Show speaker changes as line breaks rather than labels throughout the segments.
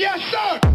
yes,
sir.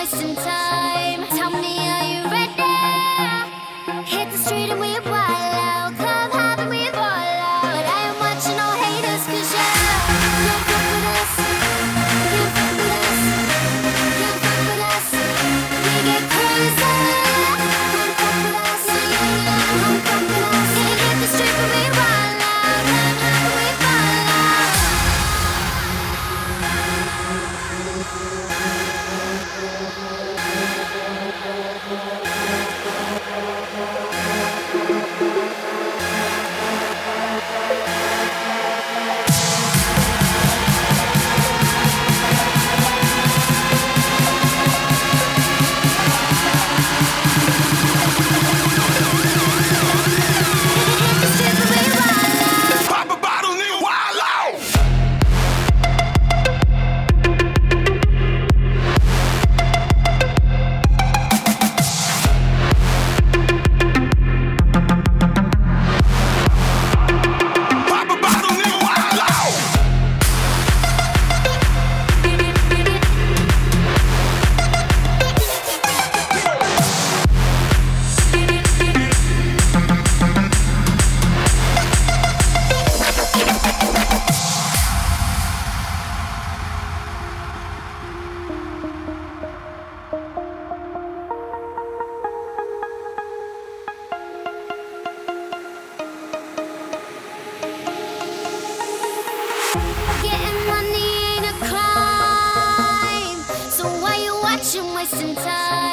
Wasting time. You watching, wasting time?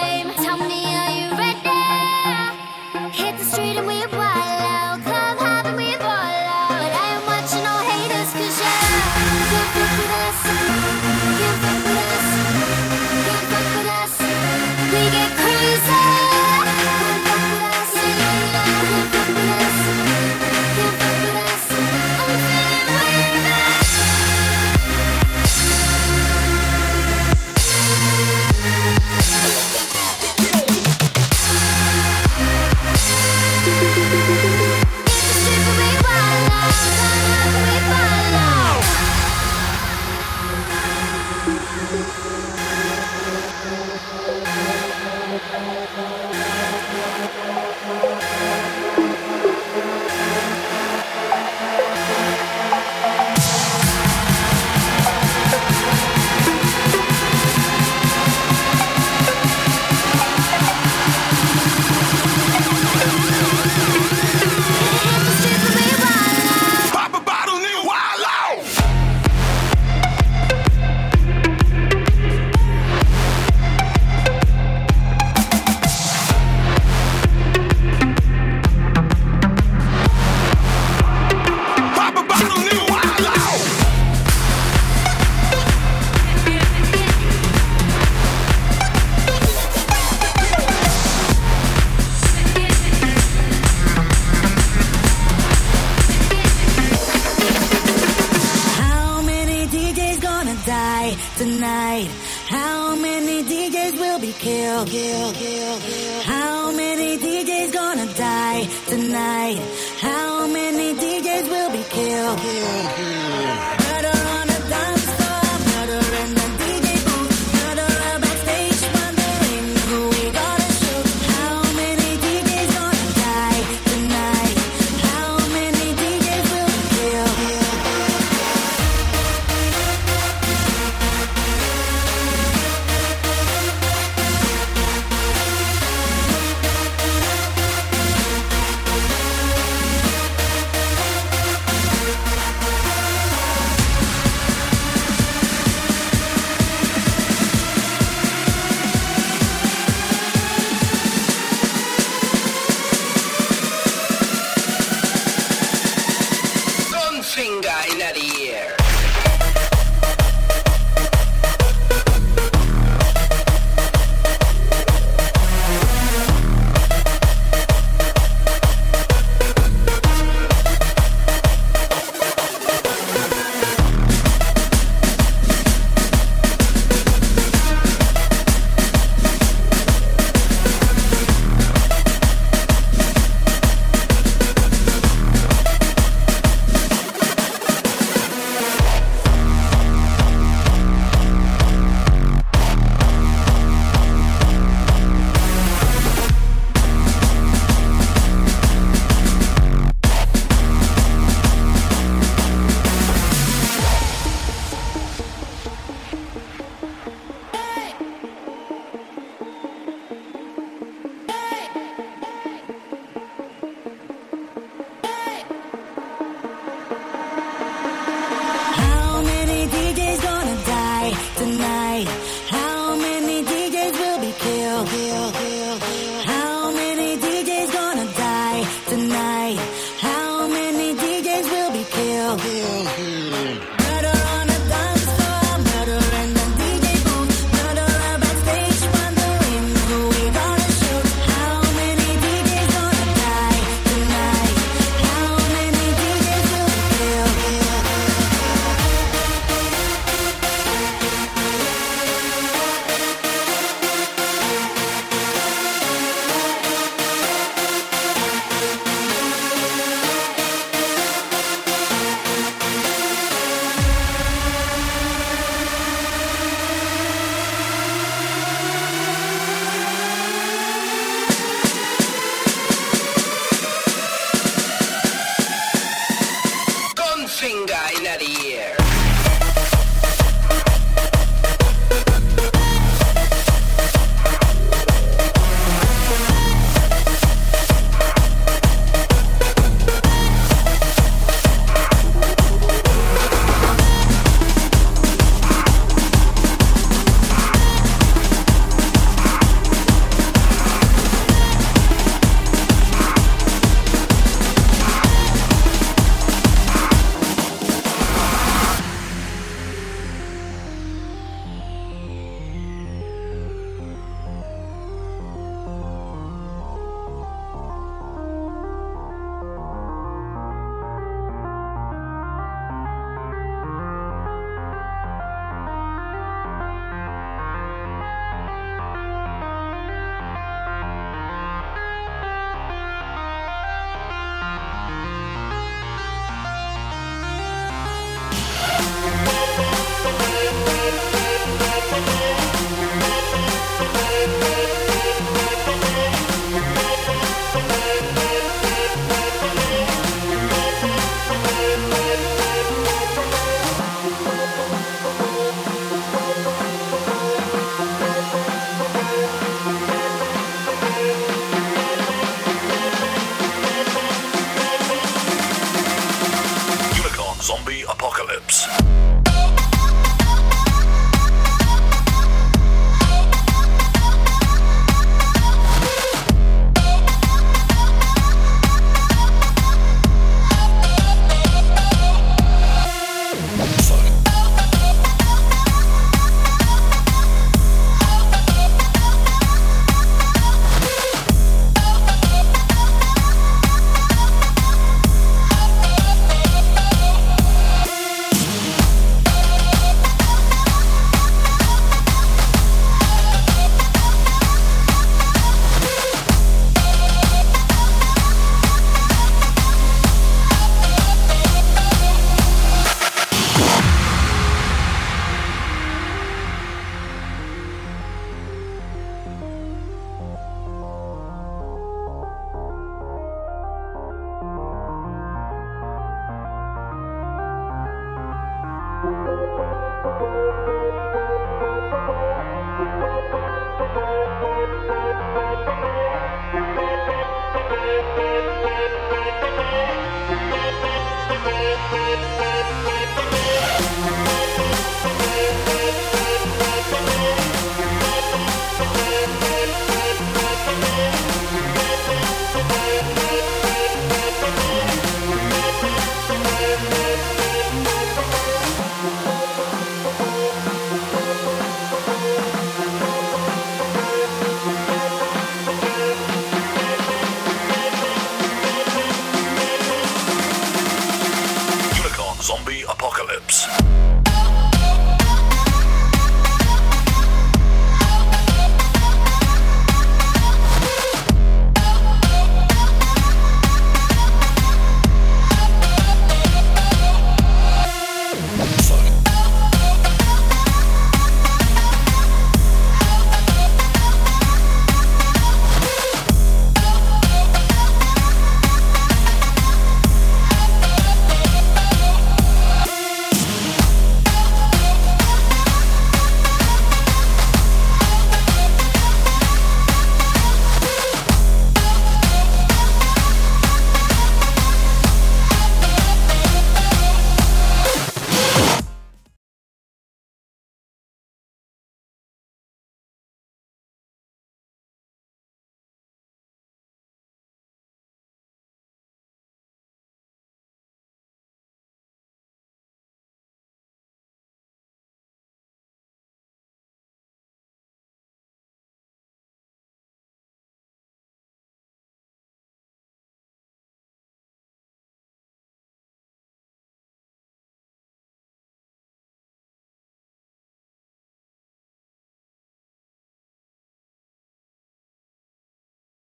Die